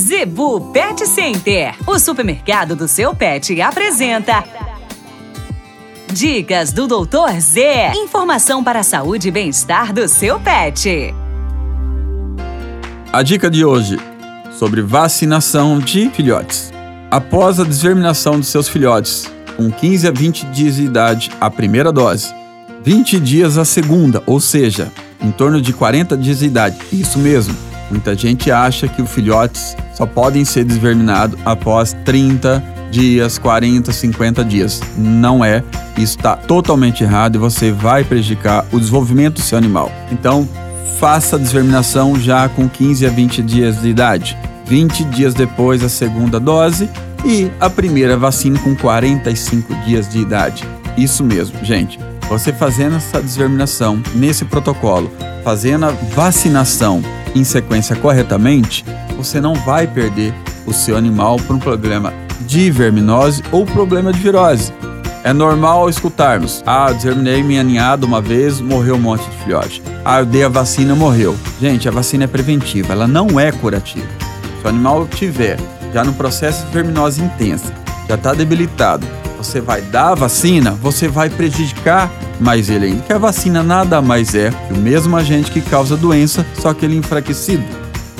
Zebu Pet Center, o supermercado do seu pet, apresenta. Dicas do Doutor Z. Informação para a saúde e bem-estar do seu pet. A dica de hoje sobre vacinação de filhotes. Após a desverminação dos seus filhotes, com 15 a 20 dias de idade, a primeira dose, 20 dias a segunda, ou seja, em torno de 40 dias de idade. Isso mesmo. Muita gente acha que os filhotes só podem ser desverminados após 30 dias, 40, 50 dias. Não é. Isso está totalmente errado e você vai prejudicar o desenvolvimento do seu animal. Então, faça a desverminação já com 15 a 20 dias de idade. 20 dias depois a segunda dose e a primeira vacina com 45 dias de idade. Isso mesmo, gente. Você fazendo essa desverminação nesse protocolo, fazendo a vacinação em sequência corretamente, você não vai perder o seu animal por um problema de verminose ou problema de virose. É normal escutarmos: ah, desverminei minha ninhada uma vez, morreu um monte de filhote. Ah, eu dei a vacina, morreu. Gente, a vacina é preventiva, ela não é curativa. Se o animal tiver já no processo de verminose intensa, já está debilitado, você vai dar a vacina, você vai prejudicar mais ele ainda. Que a vacina nada mais é que o mesmo agente que causa a doença, só que ele enfraquecido,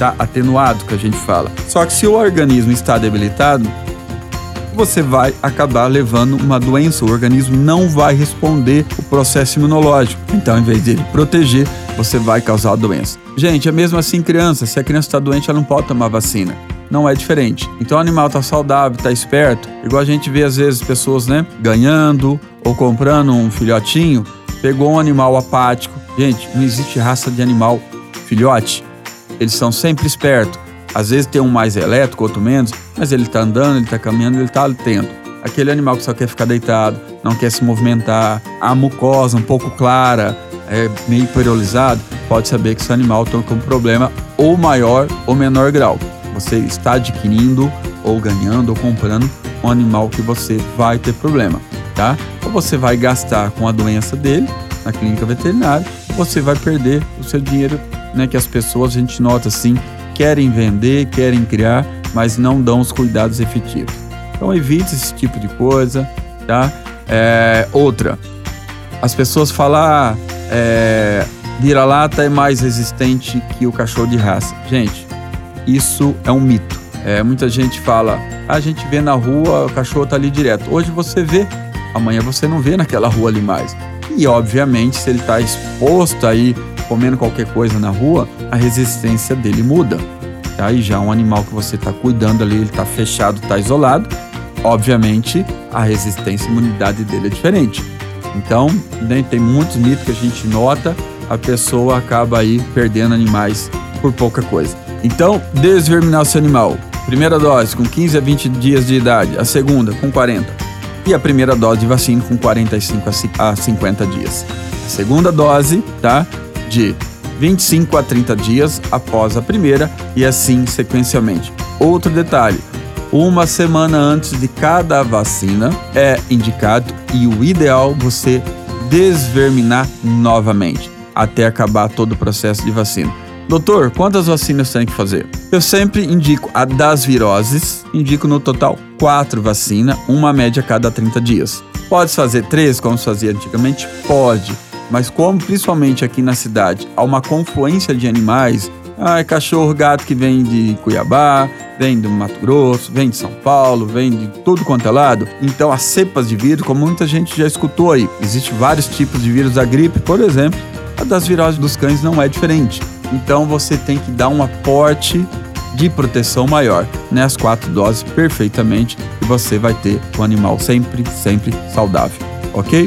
tá? Atenuado, que a gente fala. Só que se o organismo está debilitado, você vai acabar levando uma doença, o organismo não vai responder o processo imunológico. Então, em vez de ele proteger, você vai causar a doença. Gente, é mesmo assim criança. Se a criança está doente, ela não pode tomar vacina não é diferente. Então o animal tá saudável, tá esperto, igual a gente vê às vezes pessoas, né, ganhando ou comprando um filhotinho, pegou um animal apático. Gente, não existe raça de animal filhote. Eles são sempre espertos. Às vezes tem um mais elétrico, outro menos, mas ele tá andando, ele tá caminhando, ele tá atento. Aquele animal que só quer ficar deitado, não quer se movimentar, a mucosa um pouco clara, é meio perolizado, pode saber que esse animal está com um problema ou maior ou menor grau você está adquirindo ou ganhando ou comprando um animal que você vai ter problema, tá? Ou você vai gastar com a doença dele na clínica veterinária, ou você vai perder o seu dinheiro, né? Que as pessoas, a gente nota assim, querem vender, querem criar, mas não dão os cuidados efetivos. Então evite esse tipo de coisa, tá? É, outra, as pessoas falam, ah, é, vira-lata é mais resistente que o cachorro de raça. Gente, isso é um mito. É, muita gente fala, ah, a gente vê na rua, o cachorro tá ali direto. Hoje você vê, amanhã você não vê naquela rua ali mais. E obviamente, se ele está exposto aí, comendo qualquer coisa na rua, a resistência dele muda. Tá? E já um animal que você está cuidando ali, ele está fechado, está isolado, obviamente a resistência e imunidade dele é diferente. Então, né, tem muitos mitos que a gente nota, a pessoa acaba aí perdendo animais por pouca coisa. Então, desverminar o seu animal. Primeira dose com 15 a 20 dias de idade, a segunda com 40 e a primeira dose de vacina com 45 a 50 dias. A segunda dose, tá? De 25 a 30 dias após a primeira e assim sequencialmente. Outro detalhe: uma semana antes de cada vacina é indicado e o ideal você desverminar novamente até acabar todo o processo de vacina. Doutor, quantas vacinas tem que fazer? Eu sempre indico a das viroses, indico no total quatro vacinas, uma média a cada 30 dias. Pode fazer três, como se fazia antigamente? Pode. Mas como principalmente aqui na cidade há uma confluência de animais, ah, é cachorro, gato que vem de Cuiabá, vem do Mato Grosso, vem de São Paulo, vem de tudo quanto é lado. Então as cepas de vírus, como muita gente já escutou aí, existem vários tipos de vírus da gripe, por exemplo, a das viroses dos cães não é diferente. Então você tem que dar um aporte de proteção maior, né? As quatro doses perfeitamente e você vai ter o animal sempre, sempre saudável, ok?